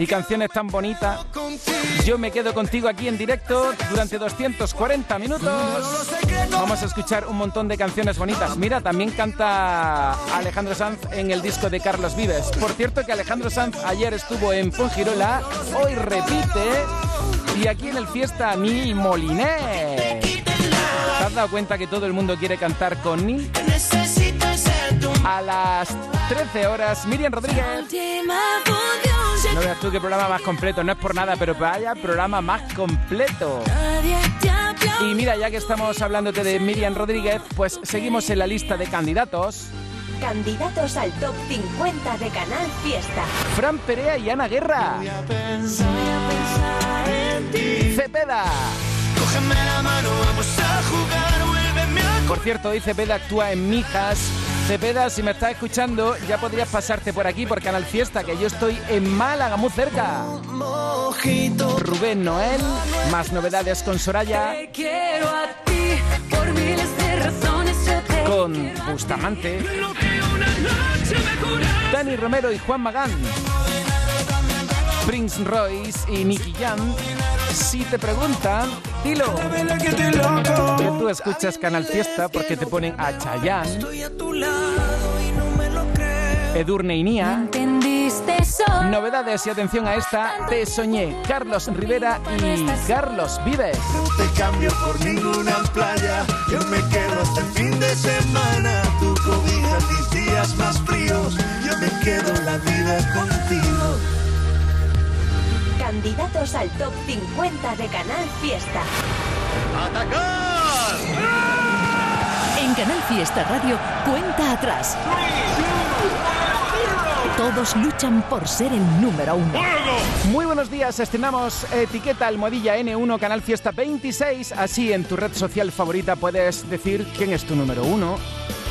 y canciones tan bonitas. Yo me quedo contigo aquí en directo durante 240 minutos. Vamos a escuchar un montón de canciones bonitas. Mira, también canta Alejandro Sanz en el disco de Carlos Vives. Por cierto que Alejandro Sanz ayer estuvo en Fongirola, hoy repite y aquí en el Fiesta Ni Moliné. ¿Te has dado cuenta que todo el mundo quiere cantar con Ni? A las 13 horas, Miriam Rodríguez. No veas tú qué programa más completo, no es por nada, pero vaya programa más completo. Y mira, ya que estamos hablándote de Miriam Rodríguez, pues seguimos en la lista de candidatos. Candidatos al top 50 de Canal Fiesta. Fran Perea y Ana Guerra. Cepeda. Cógeme la mano, vamos a jugar, vuélveme a Por cierto, hoy Cepeda actúa en Mijas. Cepeda, si me estás escuchando, ya podrías pasarte por aquí por Canal Fiesta, que yo estoy en Málaga, muy cerca. Rubén Noel, más novedades con Soraya, con Bustamante. Dani Romero y Juan Magán, Prince Royce y Nicky Jam. Si te preguntan, dilo. Que tú escuchas Canal Fiesta porque te ponen a Chayanne. Edurne y Nia. Novedades y atención a esta, Te Soñé, Carlos Rivera y Carlos Vives. No te cambio por ninguna playa. Yo me quedo hasta el fin de semana. Tu cobija mis días más fríos. Yo me quedo la vida contigo. Candidatos al top 50 de Canal Fiesta. En Canal Fiesta Radio, cuenta atrás. Todos luchan por ser el número uno. Muy buenos días, estrenamos etiqueta almohadilla N1 Canal Fiesta 26. Así en tu red social favorita puedes decir quién es tu número uno.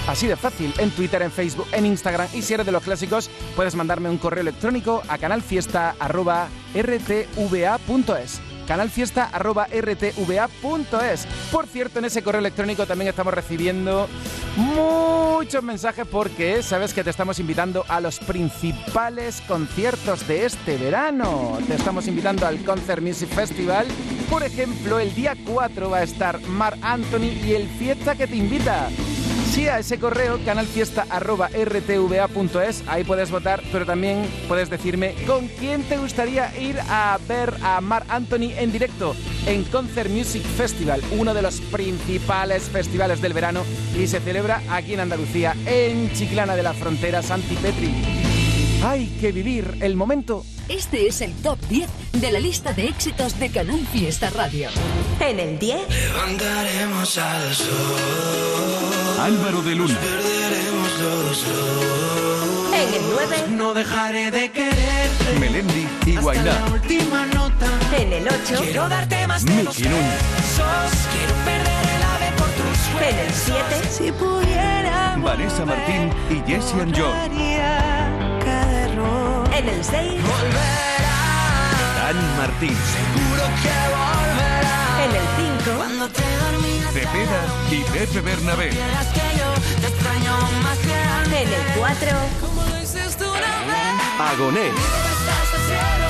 Así de fácil, en Twitter, en Facebook, en Instagram y si eres de los clásicos, puedes mandarme un correo electrónico a canalfiesta.rtva.es canalfiesta.rtva.es Por cierto, en ese correo electrónico también estamos recibiendo muchos mensajes porque sabes que te estamos invitando a los principales conciertos de este verano. Te estamos invitando al Concert Music Festival. Por ejemplo, el día 4 va a estar Mar Anthony y el Fiesta que te invita. Sí, a ese correo, canalfiesta.rtva.es, ahí puedes votar, pero también puedes decirme con quién te gustaría ir a ver a Mar Anthony en directo en Concert Music Festival, uno de los principales festivales del verano y se celebra aquí en Andalucía, en Chiclana de la Frontera, Santi Petri. Hay que vivir el momento. Este es el top 10 de la lista de éxitos de Canal Fiesta Radio. En el 10, Levantaremos al sol. Álvaro de Luna, Perderemos los dos. en el 9, No dejaré de quererte. Melendi y Guainá, la última nota. en el 8, Quiero darte más de Núñez. Quiero perder el ave por tus en el 7, Si pudiera Vanessa Martín y Jesse and John, en el 6, Volverá. Dani Martín, Seguro que volverá. en el 5, Cuando te dormías Cepeda y Pepe Bernabé. Que yo te extraño más que antes. en el 4, Como lo hiciste una vez. Agoné, Estás al cielo.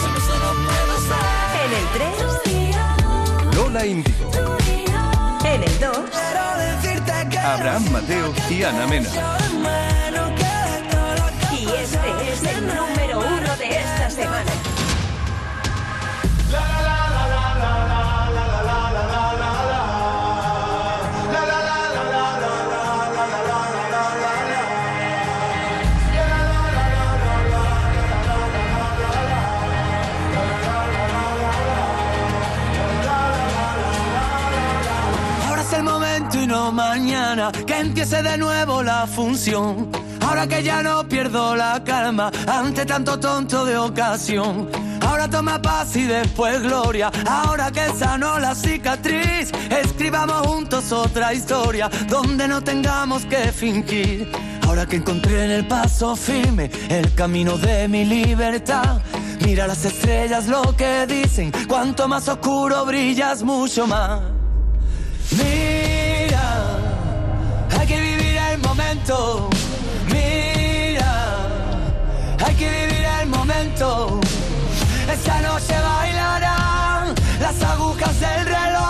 Solo, solo puedo ser. en el 3, Lola Índigo, en el 2, Quiero decirte que Abraham Mateo y Ana Mena. Y este es el número 1 de esta semana. Ahora es el momento y no mañana que empiece de nuevo la función. Que ya no pierdo la calma ante tanto tonto de ocasión. Ahora toma paz y después gloria. Ahora que sanó la cicatriz, escribamos juntos otra historia donde no tengamos que fingir. Ahora que encontré en el paso firme el camino de mi libertad. Mira las estrellas lo que dicen, cuanto más oscuro brillas mucho más. Mira, hay que vivir el momento hay que vivir el momento. Esta noche bailarán las agujas del reloj.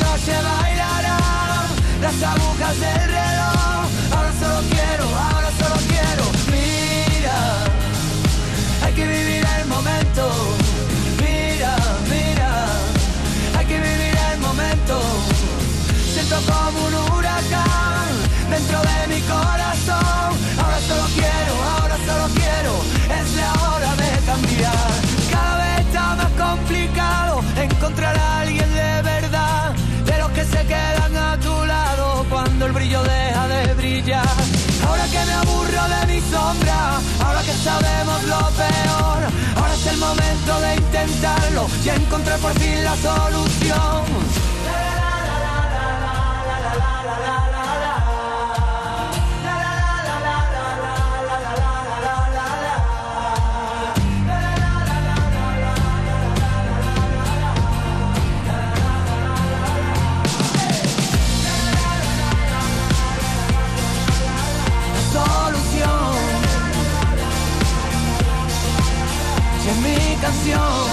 noche bailarán las agujas del reloj. Sabemos lo peor, ahora es el momento de intentarlo y encontrar por fin la solución. Canción,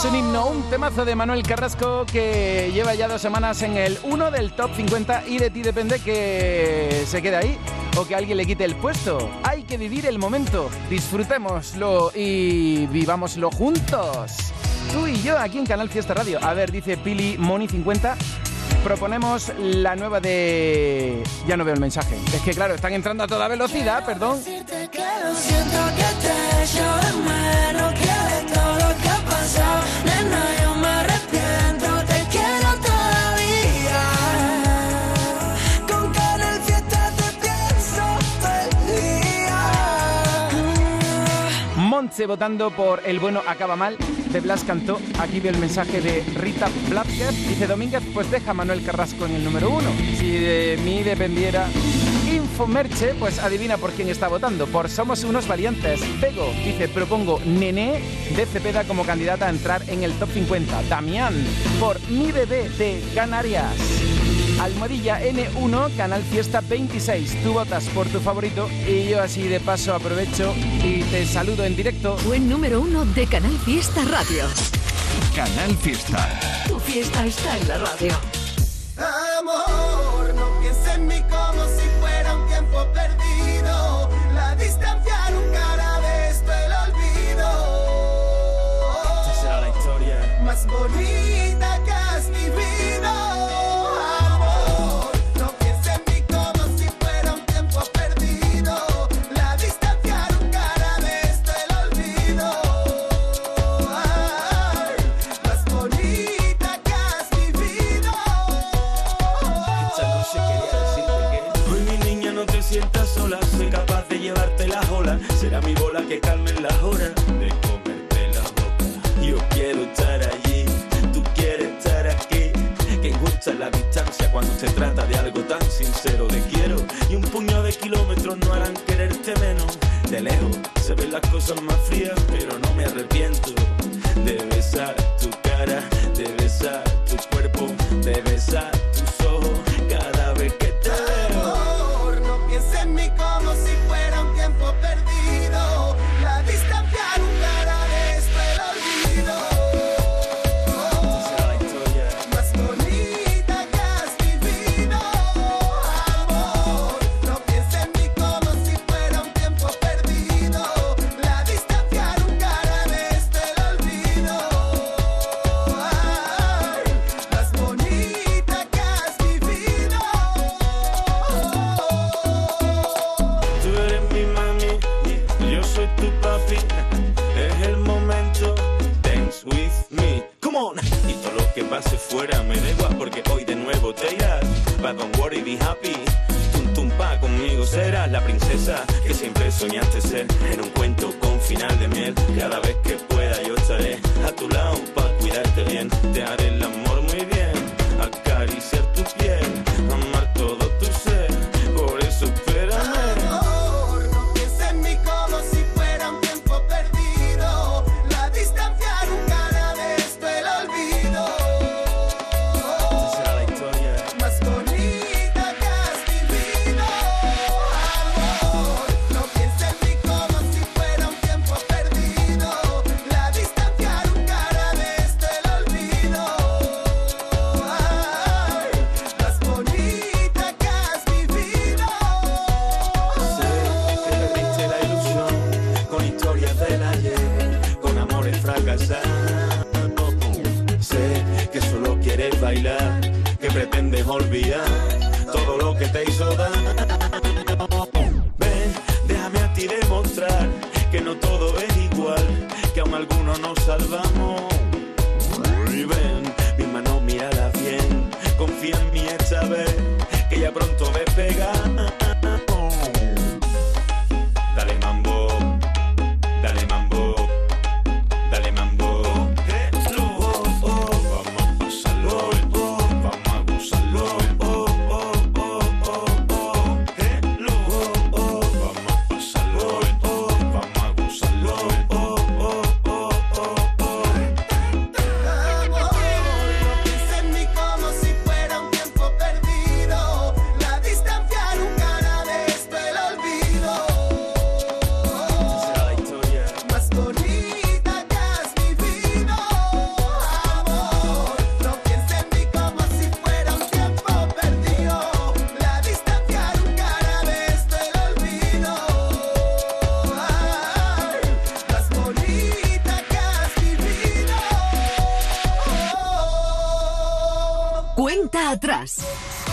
Es un himno, un temazo de Manuel Carrasco que lleva ya dos semanas en el 1 del top 50 y de ti depende que se quede ahí o que alguien le quite el puesto. Hay que vivir el momento, disfrutémoslo y vivámoslo juntos. Tú y yo aquí en Canal Fiesta Radio. A ver, dice Pili Moni 50. Proponemos la nueva de... Ya no veo el mensaje. Es que claro, están entrando a toda velocidad, perdón. Montse votando por El bueno acaba mal de Blas Cantó. Aquí veo el mensaje de Rita Blázquez. Dice Domínguez, pues deja a Manuel Carrasco en el número uno. Si de mí dependiera Infomerche, pues adivina por quién está votando. Por Somos unos valientes. Pego, dice, propongo Nené de Cepeda como candidata a entrar en el top 50. Damián, por Mi Bebé de Canarias. Almohadilla N1, Canal Fiesta 26. Tú votas por tu favorito y yo así de paso aprovecho y te saludo en directo. Buen número uno de Canal Fiesta Radio. Canal Fiesta. Tu fiesta está en la radio. Amor, no pienses en mí como si fuera un tiempo perdido. La distancia nunca hará de esto el olvido. Esta será la historia más bonita que has vivido.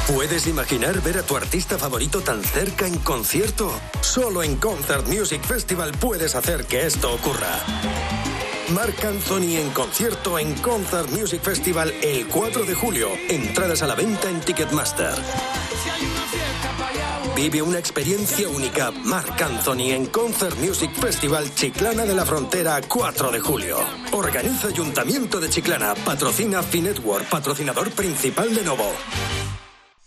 ¿Puedes imaginar ver a tu artista favorito tan cerca en concierto? Solo en Concert Music Festival puedes hacer que esto ocurra. Mark Anthony en concierto en Concert Music Festival el 4 de julio. Entradas a la venta en Ticketmaster. Vive una experiencia única. Mark Anthony en Concert Music Festival Chiclana de la Frontera 4 de julio. Organiza Ayuntamiento de Chiclana. Patrocina Finetwork, patrocinador principal de Novo.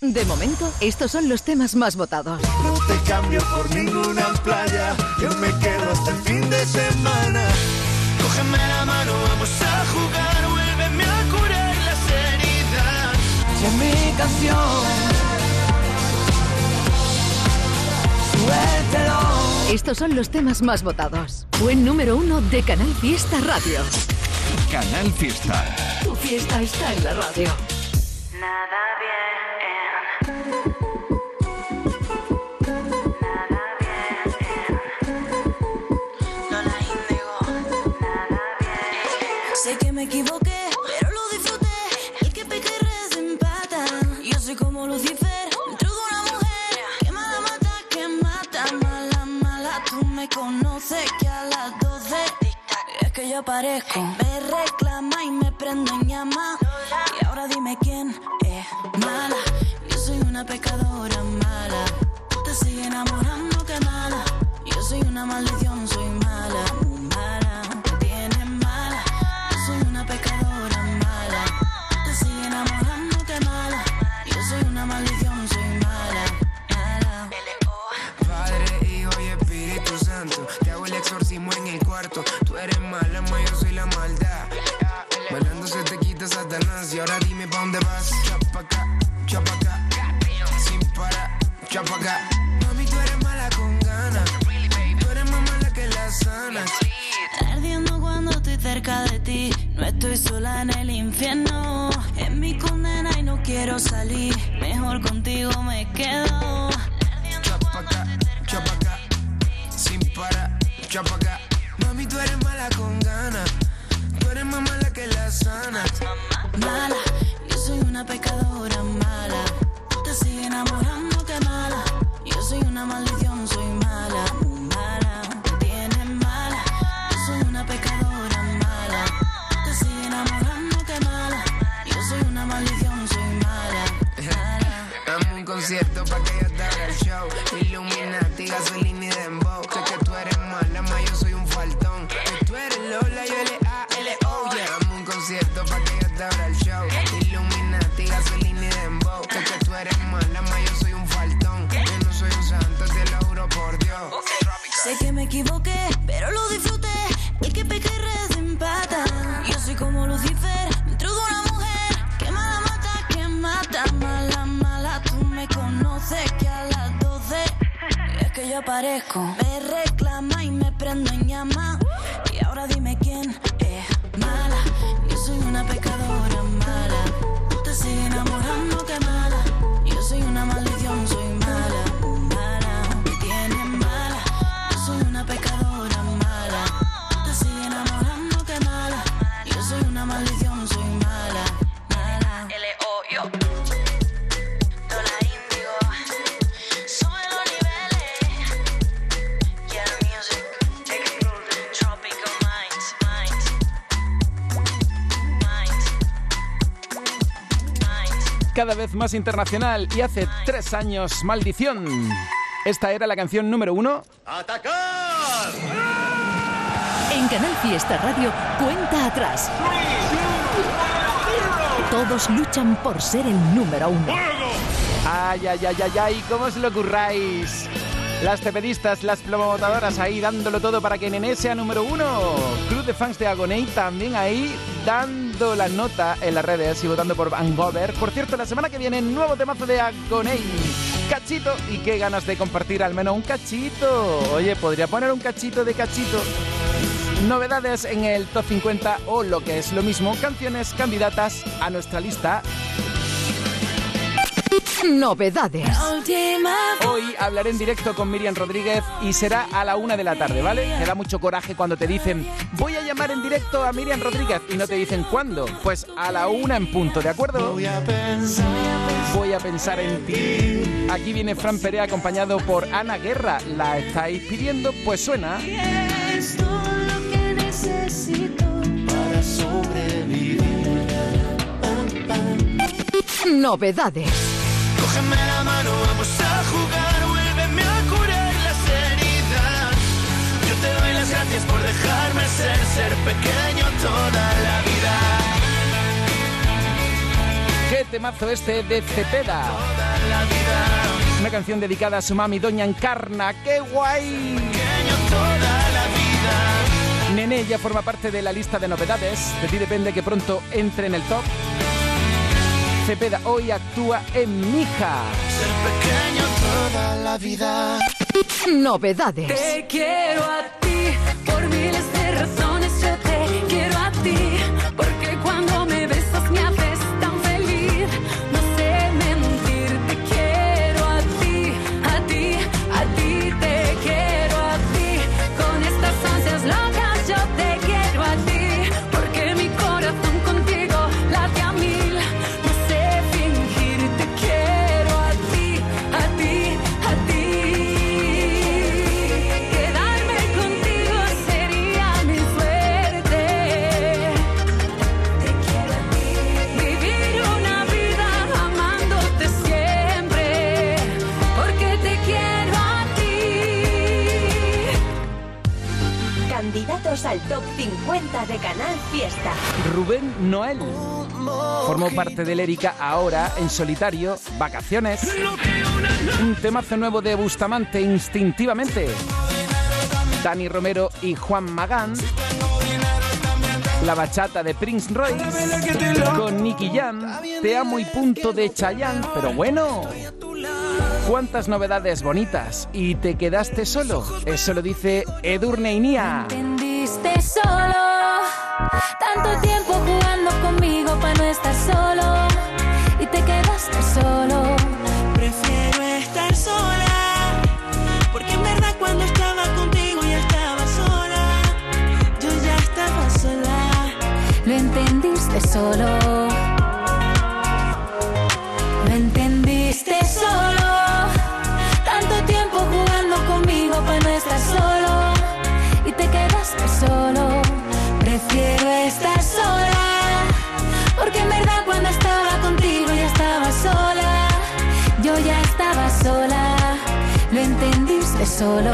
De momento, estos son los temas más votados. No te cambio por ninguna playa, yo me quedo hasta el fin de semana. Cógeme la mano, vamos a jugar, vuélveme a curar las heridas. Con mi canción. Estos son los temas más votados. Buen número uno de Canal Fiesta Radio. Canal Fiesta. Tu fiesta está en la radio. Nada. Sé que me equivoqué, pero lo disfruté. El que peca y res empata. Yo soy como Lucifer, dentro de una mujer. Que mala mata, que mata, mala, mala. Tú me conoces que a las 12 es que yo aparezco. Me reclama y me prendo en llama. Y ahora dime quién es mala. Yo soy una pecadora mala. Tú Te sigue enamorando, que mala. Yo soy una maldición, soy mala estamos en el cuarto. Tú eres mal alma, yo soy la maldad. Bailando se te quita Satanás. Y ahora dime pa' dónde vas. Chapa acá, chapa acá. Sin parar, chapa acá. Mami, tú eres mala con ganas. Tú eres más mala que las sanas. Ardiendo cuando estoy cerca de ti. No estoy sola en el infierno. Es mi condena y no quiero salir. Mejor contigo me quedo. Chapa acá, chapa acá. Sin parar acá. Mami, tú eres mala con ganas. Tú eres más mala que la sana. Mala, yo soy una pecadora mala. Te sigue enamorando, que mala. Yo soy una maldición, soy mala. Mala, me tienes mala. Yo soy una pecadora mala. Te sigue enamorando, que mala. Yo soy una maldición, soy mala. Mala. Dame un concierto pa' que yo te haga el show. Yo aparezco. Me reclama y me prendo en llama. Y ahora dime Cada vez más internacional y hace tres años, Maldición. Esta era la canción número uno. En Canal Fiesta Radio, cuenta atrás. Todos luchan por ser el número uno. Ay, ay, ay, ay, ay, ¿cómo os lo curráis? Las tepedistas, las promotoras ahí dándolo todo para que Nené sea número uno. Club de fans de Agoney también ahí dando la nota en las redes y votando por Van Gover. Por cierto, la semana que viene, nuevo temazo de Agoney. Cachito, y qué ganas de compartir al menos un cachito. Oye, podría poner un cachito de cachito. Novedades en el top 50 o lo que es lo mismo, canciones candidatas a nuestra lista Novedades. Hoy hablaré en directo con Miriam Rodríguez y será a la una de la tarde, ¿vale? Me da mucho coraje cuando te dicen voy a llamar en directo a Miriam Rodríguez y no te dicen cuándo. Pues a la una en punto, ¿de acuerdo? Voy a pensar, voy a pensar en ti. Aquí viene Fran Perea acompañado por Ana Guerra. ¿La estáis pidiendo? Pues suena. Es todo lo que necesito para sobrevivir. Novedades. Cógeme la mano, vamos a jugar, vuélveme a curar las heridas. Yo te doy las gracias por dejarme ser, ser pequeño toda la vida. ¿Qué temazo este de Cepeda? Toda la vida, Una canción dedicada a su mami, Doña Encarna. ¡Qué guay! pequeño toda la vida. Nene ya forma parte de la lista de novedades. De ti depende que pronto entre en el top. Cepeda hoy actúa en Mija. Ser pequeño toda la vida. Novedades. Te quiero a ti Al top 50 de Canal Fiesta. Rubén Noel. Formó parte de Lérica ahora en solitario, Vacaciones. Un temazo nuevo de Bustamante, instintivamente. Dani Romero y Juan Magán. La bachata de Prince Royce con Nicky Jam, Te amo y punto de Chayanne, pero bueno. ¿Cuántas novedades bonitas? ¿Y te quedaste solo? Eso lo dice Edurne Inia. Entendiste solo. Tanto tiempo jugando conmigo para no estar solo. Y te quedaste solo. Prefiero estar sola, porque en verdad cuando estaba contigo ya estaba sola. Yo ya estaba sola. Lo entendiste solo. Solo.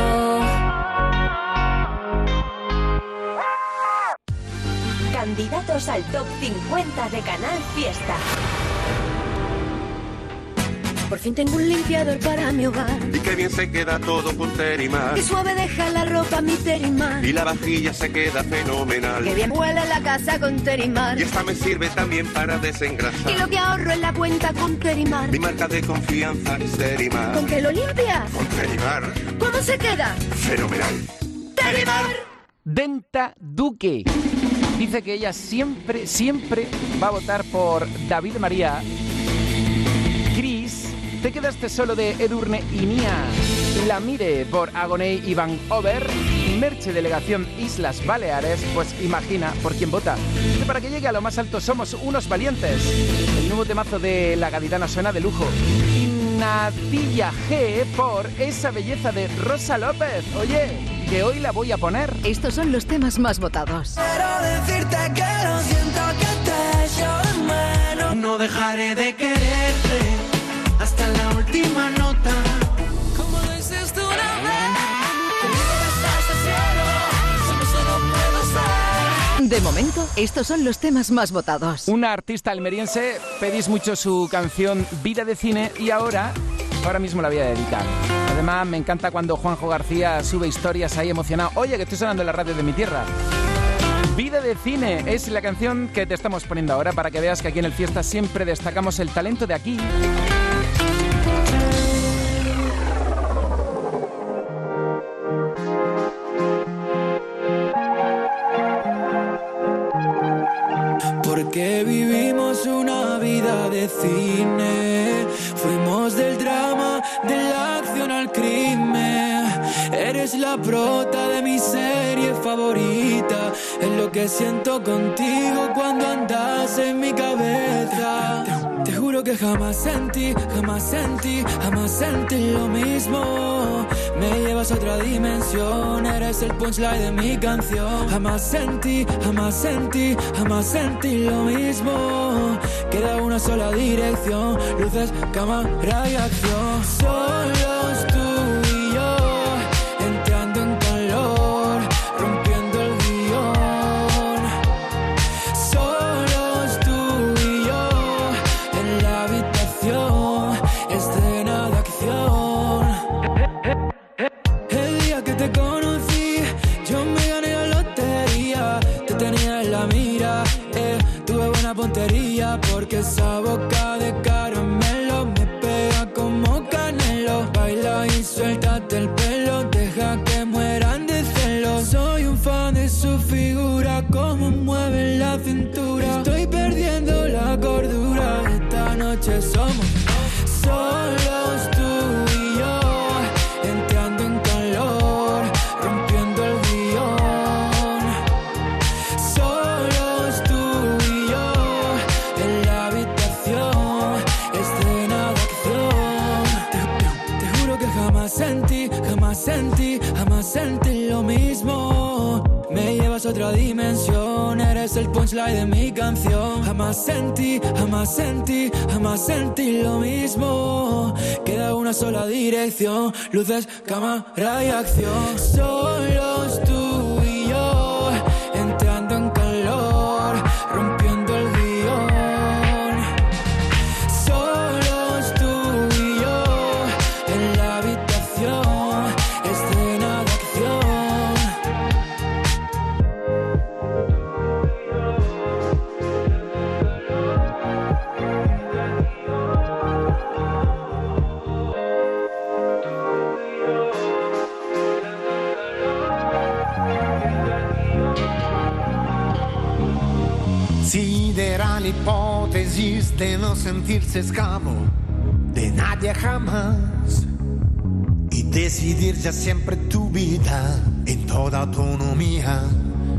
Candidatos al top 50 de Canal Fiesta. Por fin tengo un limpiador para mi hogar. Y qué bien se queda todo con Terimar. Qué suave deja la ropa mi Terimar. Y la vajilla se queda fenomenal. Qué bien huele la casa con Terimar. Y esta me sirve también para desengrasar. Y lo que ahorro en la cuenta con Terimar. Mi marca de confianza es Terimar. ¿Con qué lo limpias? Con Terimar. ¿Cómo se queda? Fenomenal. Terimar. Denta Duque. Dice que ella siempre, siempre va a votar por David María. Te quedaste solo de Edurne y Nia. La mire por Agoney y Van Over. Merche Delegación Islas Baleares. Pues imagina por quién vota. Que para que llegue a lo más alto somos unos valientes. El nuevo temazo de La Gaditana suena de lujo. Y Nadilla G por esa belleza de Rosa López. Oye, que hoy la voy a poner. Estos son los temas más votados. Quiero decirte que lo siento que te echo de menos. No dejaré de quererte última nota. Como una vez. De momento, estos son los temas más votados. Una artista almeriense, pedís mucho su canción Vida de Cine y ahora, ahora mismo la voy a dedicar. Además, me encanta cuando Juanjo García sube historias ahí emocionado. Oye, que estoy sonando en la radio de mi tierra. Vida de cine es la canción que te estamos poniendo ahora para que veas que aquí en el Fiesta siempre destacamos el talento de aquí. Que siento contigo cuando andas en mi cabeza. Te juro que jamás sentí, jamás sentí, jamás sentí lo mismo. Me llevas a otra dimensión, eres el punchline de mi canción. Jamás sentí, jamás sentí, jamás sentí lo mismo. Queda una sola dirección, luces, cámara y acción. Otra dimensión, eres el punchline de mi canción. Jamás sentí, jamás sentí, jamás sentí lo mismo. Queda una sola dirección, luces, cámara y acción. Solos tú de no sentirse esclavo de nadie jamás y decidir ya siempre tu vida en toda autonomía,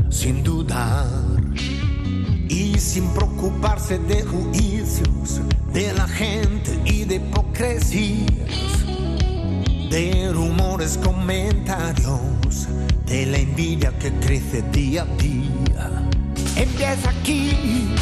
sin dudar y sin preocuparse de juicios de la gente y de hipocresías, de rumores, comentarios, de la envidia que crece día a día. Empieza aquí.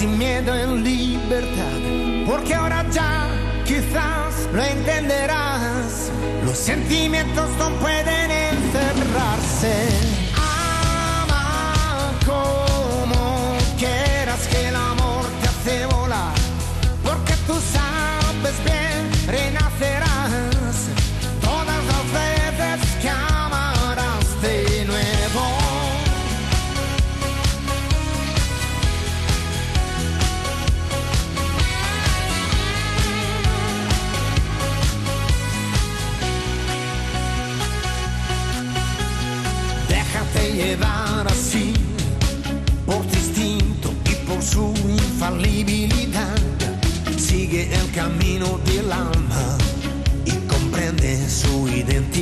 Sin miedo en libertad. Porque ahora ya quizás lo entenderás. Los sentimientos no pueden encerrarse. Ama como infalibilidad. Sigue el camino del alma y comprende su identidad.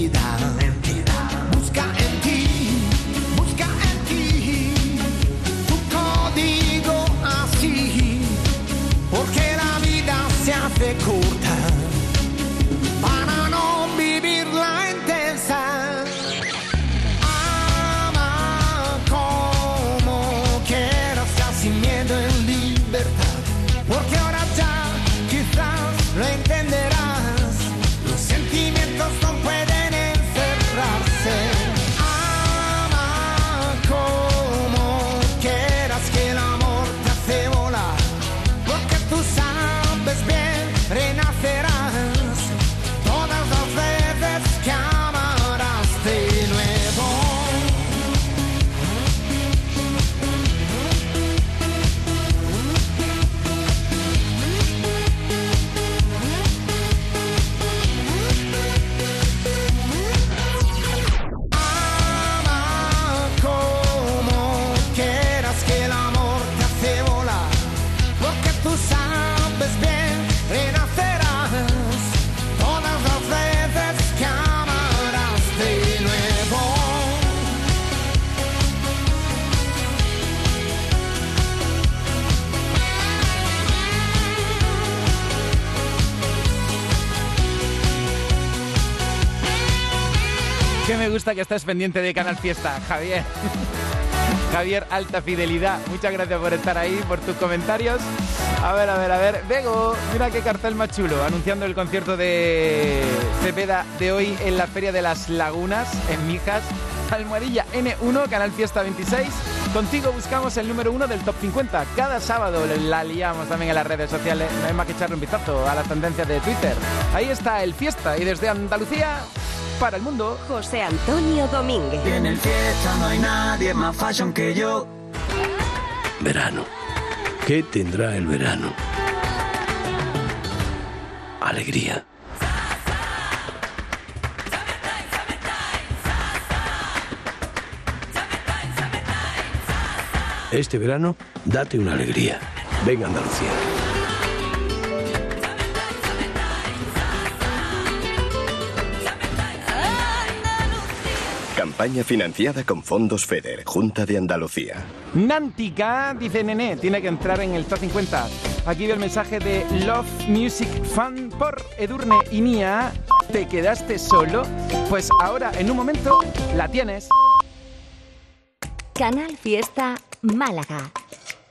Gusta que estés pendiente de Canal Fiesta, Javier. Javier, alta fidelidad. Muchas gracias por estar ahí, por tus comentarios. A ver, a ver, a ver. Bego, mira qué cartel más chulo. Anunciando el concierto de Cepeda de hoy en la Feria de las Lagunas, en Mijas. Almohadilla N1, Canal Fiesta 26. Contigo buscamos el número uno del Top 50. Cada sábado la liamos también en las redes sociales. No hay más que echarle un vistazo a las tendencias de Twitter. Ahí está el Fiesta y desde Andalucía para el mundo. José Antonio Domínguez. En el fiesta no hay nadie más fashion que yo. Verano. ¿Qué tendrá el verano? Alegría. Este verano, date una alegría. Venga Andalucía. Campaña financiada con fondos FEDER, Junta de Andalucía. Nántica, dice Nené, tiene que entrar en el top 50. Aquí veo el mensaje de Love Music Fan por Edurne y Nia. ¿Te quedaste solo? Pues ahora, en un momento, la tienes. Canal Fiesta Málaga.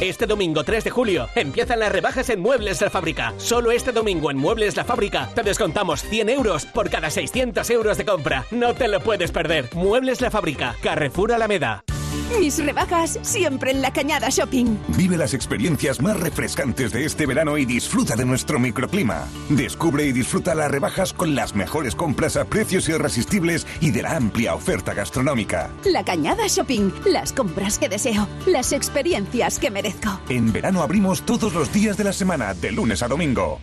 Este domingo 3 de julio empiezan las rebajas en Muebles La Fábrica. Solo este domingo en Muebles La Fábrica te descontamos 100 euros por cada 600 euros de compra. No te lo puedes perder. Muebles La Fábrica, Carrefour Alameda. Mis rebajas siempre en la Cañada Shopping. Vive las experiencias más refrescantes de este verano y disfruta de nuestro microclima. Descubre y disfruta las rebajas con las mejores compras a precios irresistibles y de la amplia oferta gastronómica. La Cañada Shopping. Las compras que deseo. Las experiencias que merezco. En verano abrimos todos los días de la semana, de lunes a domingo.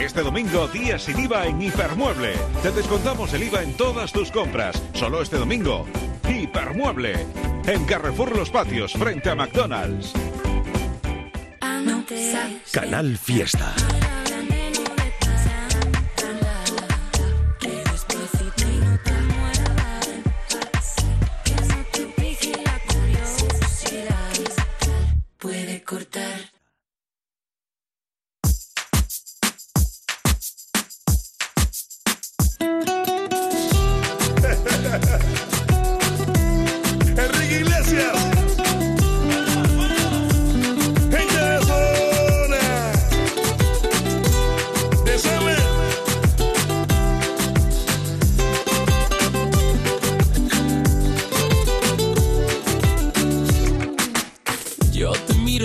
Este domingo, día sin IVA en Hipermueble. Te descontamos el IVA en todas tus compras. Solo este domingo. Hipermueble. En Carrefour Los Patios, frente a McDonald's. Canal Fiesta. Cortar.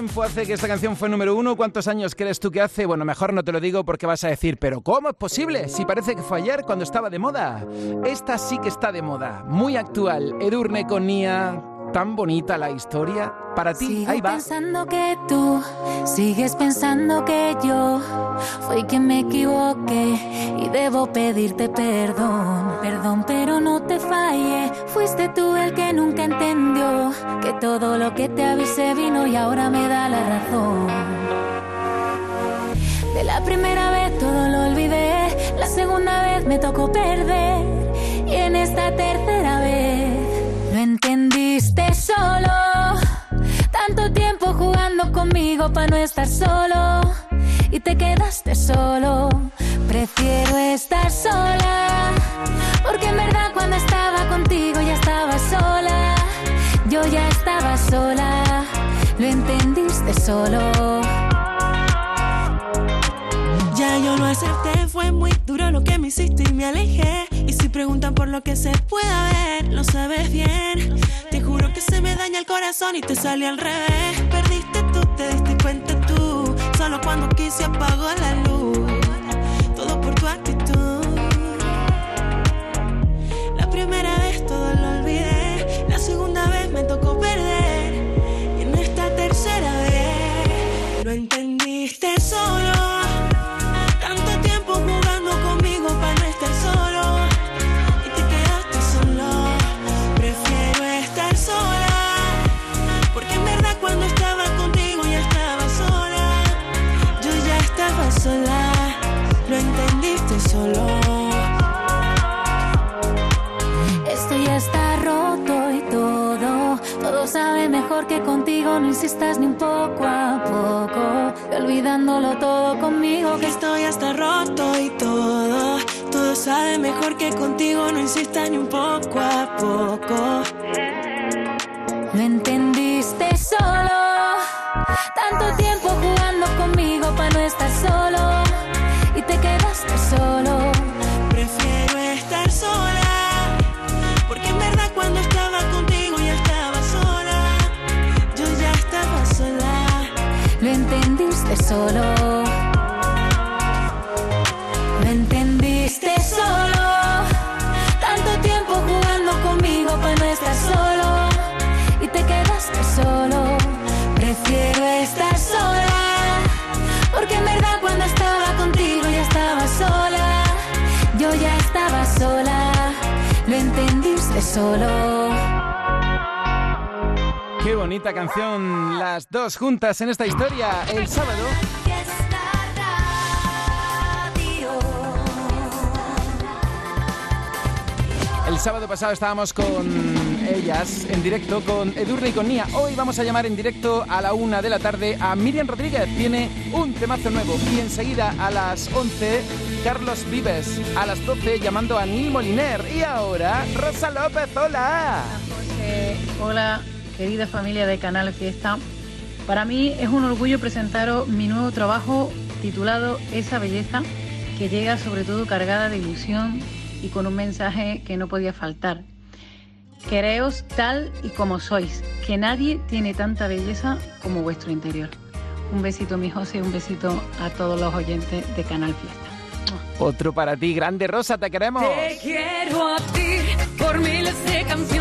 Tiempo hace que esta canción fue número uno? ¿Cuántos años crees tú que hace? Bueno, mejor no te lo digo porque vas a decir, pero ¿cómo es posible? Si parece que fue ayer cuando estaba de moda. Esta sí que está de moda, muy actual. Edurne con Nia, tan bonita la historia. Para ti, Sigo ahí va. pensando que tú sigues pensando que yo fui quien me equivoqué y debo pedirte perdón. Perdón, pero no te fallé. Fuiste tú el que nunca entendió que todo lo que te avisé vino y ahora me da la razón. De la primera vez todo lo olvidé, la segunda vez me tocó perder y en esta tercera vez lo entendiste solo. Tanto tiempo jugando conmigo para no estar solo y te quedaste solo. Prefiero estar sola porque en verdad cuando estaba contigo ya estaba sola. Yo ya estaba sola, lo entendiste solo. Ya yo lo acepté, fue muy duro lo que me hiciste y me alejé. Y si preguntan por lo que se pueda ver, lo sabes bien. Te juro que se me daña el corazón y te sale al revés. Perdiste tú, te diste cuenta tú. Cuando quise apagó la luz. Todo por tu actitud. La primera vez todo lo olvidé. La segunda vez me tocó perder. Y en esta tercera vez lo entendiste solo. Sola, lo entendiste solo. Esto ya está roto y todo, todo sabe mejor que contigo. No insistas ni un poco a poco, olvidándolo todo conmigo. Que esto ya está roto y todo, todo sabe mejor que contigo. No insistas ni un poco a poco. Lo entendiste solo, tanto tiempo solo. Lo entendiste solo. Tanto tiempo jugando conmigo para no estar solo. Y te quedaste solo. Prefiero estar sola. Porque en verdad cuando estaba contigo ya estaba sola. Yo ya estaba sola. Lo entendiste solo. Bonita canción, las dos juntas en esta historia. El sábado El sábado pasado estábamos con ellas en directo, con Edurne y con Nia. Hoy vamos a llamar en directo a la una de la tarde a Miriam Rodríguez. Tiene un temazo nuevo. Y enseguida a las 11, Carlos Vives. A las 12, llamando a Nil Moliner. Y ahora, Rosa López. Hola. José, hola, querida familia de Canal Fiesta. Para mí es un orgullo presentaros mi nuevo trabajo titulado Esa Belleza, que llega sobre todo cargada de ilusión y con un mensaje que no podía faltar. Quereos tal y como sois, que nadie tiene tanta belleza como vuestro interior. Un besito, mi José, un besito a todos los oyentes de Canal Fiesta. Otro para ti, grande Rosa, te queremos. Te quiero a ti, por miles de canciones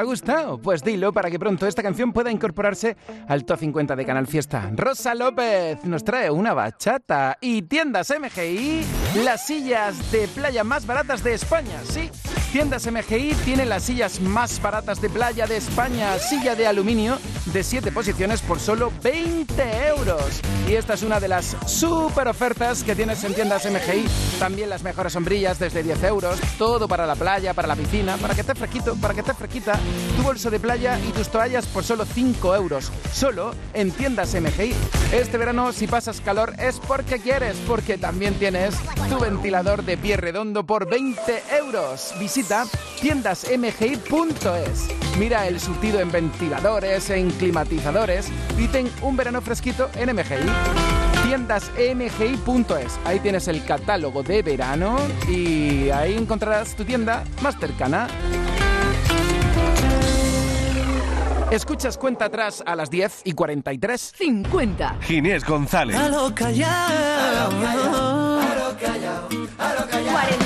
ha gustado? Pues dilo para que pronto esta canción pueda incorporarse al top 50 de Canal Fiesta. Rosa López nos trae una bachata y tiendas MGI, las sillas de playa más baratas de España, sí. Tiendas MGI tiene las sillas más baratas de playa de España, silla de aluminio de 7 posiciones por solo 20 euros. Y esta es una de las super ofertas que tienes en tiendas MGI. También las mejores sombrillas desde 10 euros, todo para la playa, para la piscina, para que esté fresquito, para que esté fresquita, tu bolso de playa y tus toallas por solo 5 euros. Solo en tiendas MGI. Este verano, si pasas calor, es porque quieres, porque también tienes tu ventilador de pie redondo por 20 euros. tiendasmgi.es. Mira el surtido en ventiladores, en climatizadores y ten un verano fresquito en MGI. Tiendasmgi.es. Ahí tienes el catálogo de verano y ahí encontrarás tu tienda más cercana. Escuchas cuenta atrás a las 10 y 43. 50. Ginés González. A lo callao. 49.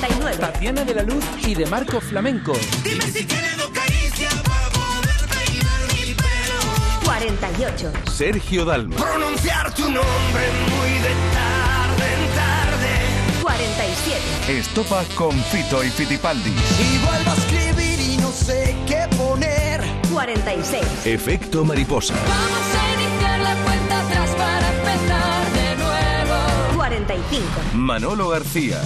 Tatiana de la Luz y de Marco Flamenco. Dime si caricias para poder peinar mi pelo. 48. Sergio Dalma. Pronunciar tu nombre muy de tarde en tarde. 47. Estopa con Fito y Fitipaldi. Y vuelvo a escribir y no sé qué poner. 46. Efecto mariposa. Vamos a iniciar la cuenta atrás para empezar de nuevo. 45. Manolo García.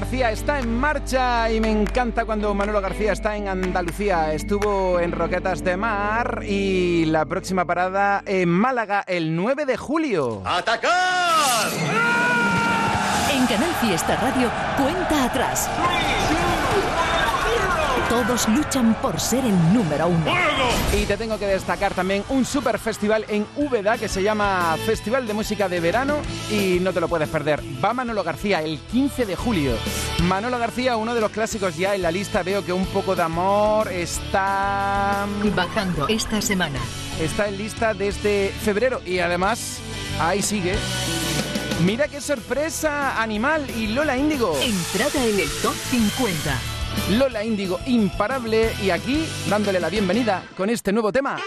García está en marcha y me encanta cuando Manolo García está en Andalucía. Estuvo en Roquetas de Mar y la próxima parada en Málaga el 9 de julio. ¡Atacar! En Canal Fiesta Radio, cuenta atrás. Todos luchan por ser el número uno. Y te tengo que destacar también un super festival en Úbeda que se llama Festival de Música de Verano y no te lo puedes perder. Va Manolo García el 15 de julio. Manolo García, uno de los clásicos ya en la lista, veo que un poco de amor está... Bajando esta semana. Está en lista desde febrero y además ahí sigue. Mira qué sorpresa, Animal y Lola Índigo. Entrada en el top 50. Lola Índigo imparable y aquí dándole la bienvenida con este nuevo tema.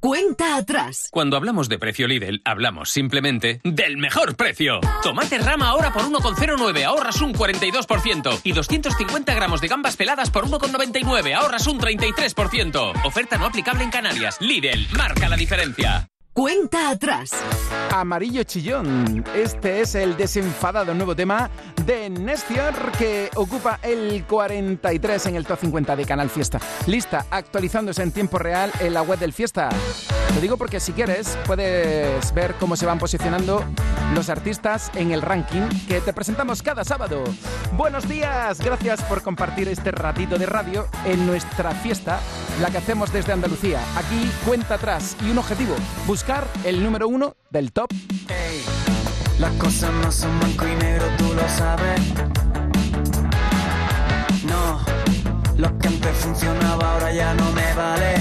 Cuenta atrás. Cuando hablamos de precio Lidl, hablamos simplemente del mejor precio. Tomate rama ahora por 1,09, ahorras un 42%. Y 250 gramos de gambas peladas por 1,99, ahorras un 33%. Oferta no aplicable en Canarias. Lidl, marca la diferencia. Cuenta atrás. Amarillo Chillón. Este es el desenfadado nuevo tema de Nestior que ocupa el 43 en el top 50 de Canal Fiesta. Lista actualizándose en tiempo real en la web del Fiesta. Lo digo porque si quieres puedes ver cómo se van posicionando los artistas en el ranking que te presentamos cada sábado. Buenos días, gracias por compartir este ratito de radio en nuestra fiesta, la que hacemos desde Andalucía. Aquí cuenta atrás y un objetivo, buscar el número uno del top. Las cosas no son blanco y negro, tú lo sabes. No, lo que antes funcionaba ahora ya no me vale.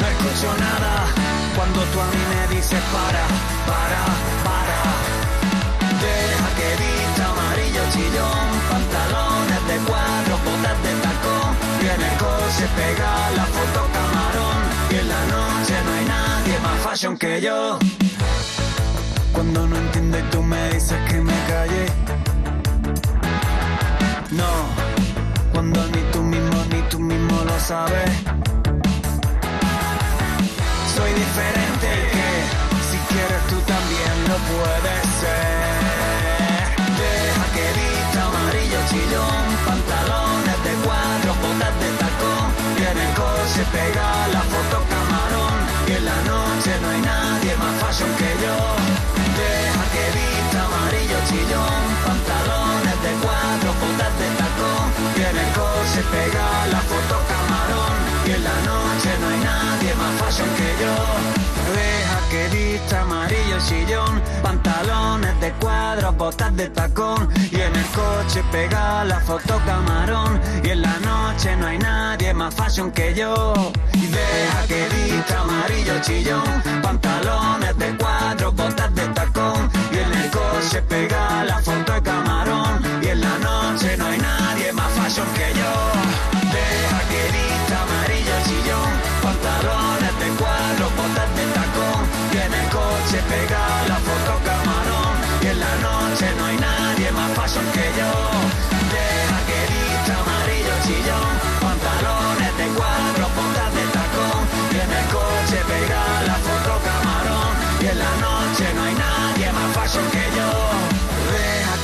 No escucho nada cuando tú a mí me dices para, para, para. Deja que vista amarillo chillón, pantalones de cuadro, botas de tacón. Y en el coche pega la foto que yo. Cuando no entiendo y tú me dices que me calle. No, cuando ni tú mismo ni tú mismo lo sabes. Soy diferente que si quieres tú también lo puedes ser. Deja que vista amarillo chillón, pantalones de cuadro, botas de tacón. El coche pega vista amarillo sillón, pantalones de cuadros, botas de tacón. Y en el coche pega la foto camarón. Y en la noche no hay nadie más fashion que yo. Deja que vista amarillo chillón, pantalones de cuadros, botas de tacón. Y en el coche pega la foto de camarón. Y en la noche no hay nadie más fashion que yo. Deja que vista amarillo chillón, pantalones de cuadros, botas de tacón coche pega la foto camarón y en la noche no hay nadie más fashion que yo. Deja que vista amarillo chillón, pantalones de cuadros, botas de tacón en el coche pega la foto camarón y en la noche no hay nadie más fashion que yo. Deja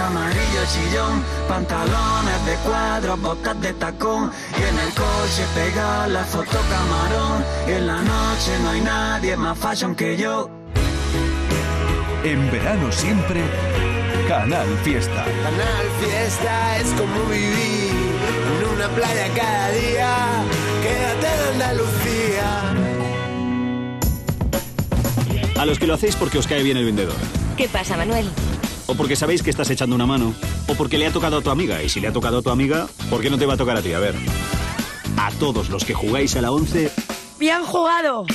amarillo chillón, pantalones de cuadros, botas de tacón y en el coche pega la foto camarón y en la noche no hay nadie más fashion que yo. En verano siempre, Canal Fiesta. Canal Fiesta es como vivir en una playa cada día. Quédate en Andalucía. A los que lo hacéis porque os cae bien el vendedor. ¿Qué pasa, Manuel? O porque sabéis que estás echando una mano. O porque le ha tocado a tu amiga. Y si le ha tocado a tu amiga, ¿por qué no te va a tocar a ti? A ver. A todos los que jugáis a la 11, ¡Bien jugado!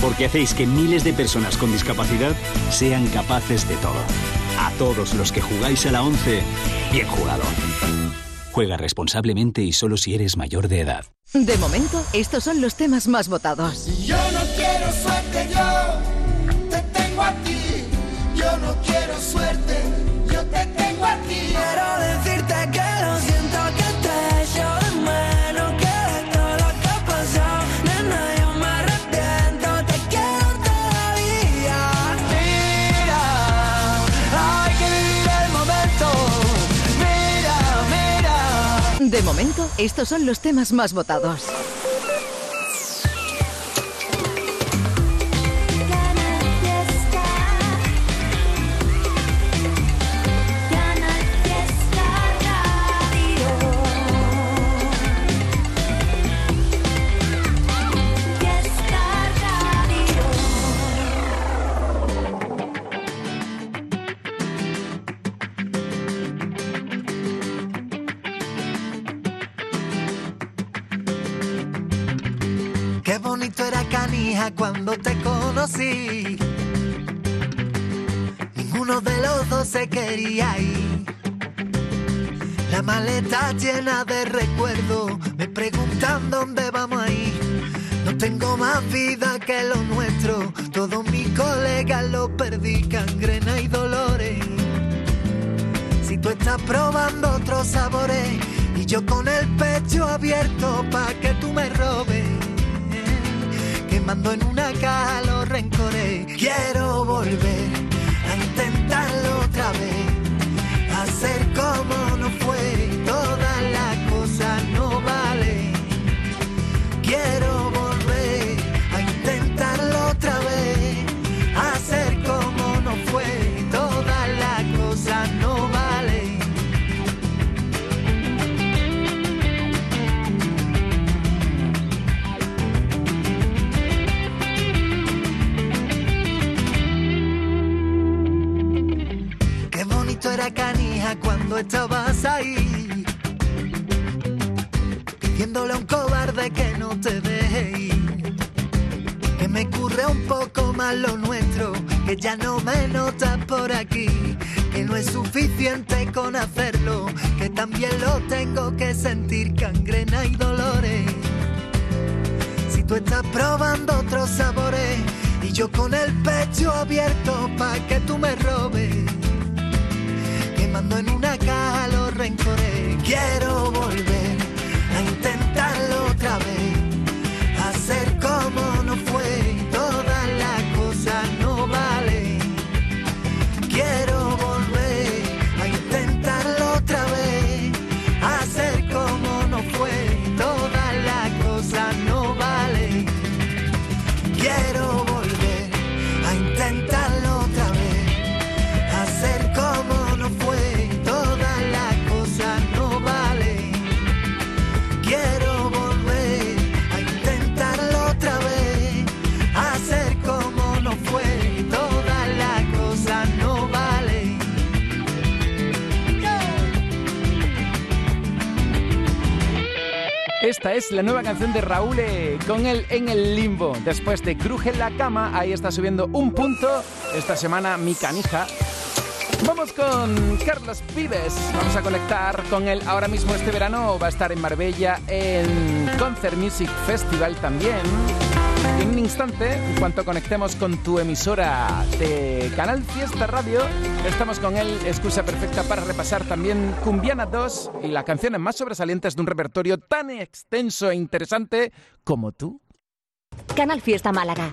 porque hacéis que miles de personas con discapacidad sean capaces de todo. A todos los que jugáis a la 11, bien jugado. Juega responsablemente y solo si eres mayor de edad. De momento, estos son los temas más votados. Yo no quiero suerte, yo te tengo a ti. Yo no quiero suerte, estos son los temas más votados. Te conocí. Ninguno de los dos se quería ir. La maleta llena de recuerdos, me preguntan dónde vamos a ir. No tengo más vida que lo nuestro, todos mis colegas lo perdí, cangrena y dolores. Si tú estás probando otros sabores y yo con el pecho abierto pa' que tú me robes quemando en una caja los rencores. Quiero volver a intentarlo otra vez, hacer como no fue, ya no me notas por aquí. Que no es suficiente con hacerlo, que también lo tengo que sentir cangrena y dolores. Si tú estás probando otros sabores y yo con el pecho abierto pa' que tú me robes quemando en una caja los rencores. Quiero volver Esta es la nueva canción de Raúl eh, con él en el limbo. Después de Cruje la cama, ahí está subiendo un punto. Esta semana mi canija. Vamos con Carlos Vives. Vamos a conectar con él ahora mismo este verano. Va a estar en Marbella en Concert Music Festival también. Un instante, en cuanto conectemos con tu emisora de Canal Fiesta Radio, estamos con él, excusa perfecta para repasar también Cumbiana 2 y las canciones más sobresalientes de un repertorio tan extenso e interesante como tú. Canal Fiesta Málaga.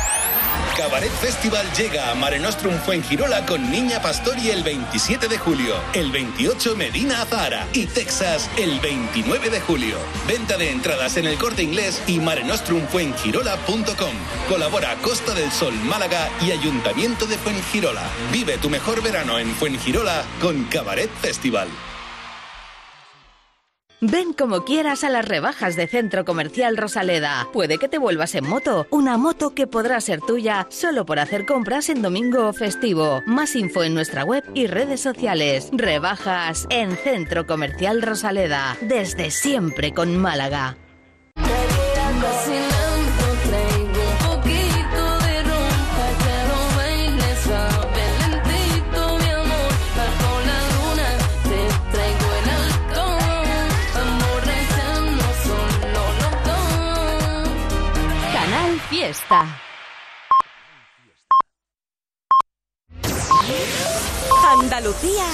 Cabaret Festival llega a Mare Nostrum Fuengirola con Niña Pastori el 27 de julio, el 28 Medina Azahara y Texas el 29 de julio. Venta de entradas en el corte inglés y marenostrumfuengirola.com. Colabora Costa del Sol Málaga y Ayuntamiento de Fuengirola. Vive tu mejor verano en Fuengirola con Cabaret Festival. Ven como quieras a las rebajas de Centro Comercial Rosaleda. Puede que te vuelvas en moto, una moto que podrá ser tuya solo por hacer compras en domingo festivo. Más info en nuestra web y redes sociales. Rebajas en Centro Comercial Rosaleda. Desde siempre con Málaga. Andalucía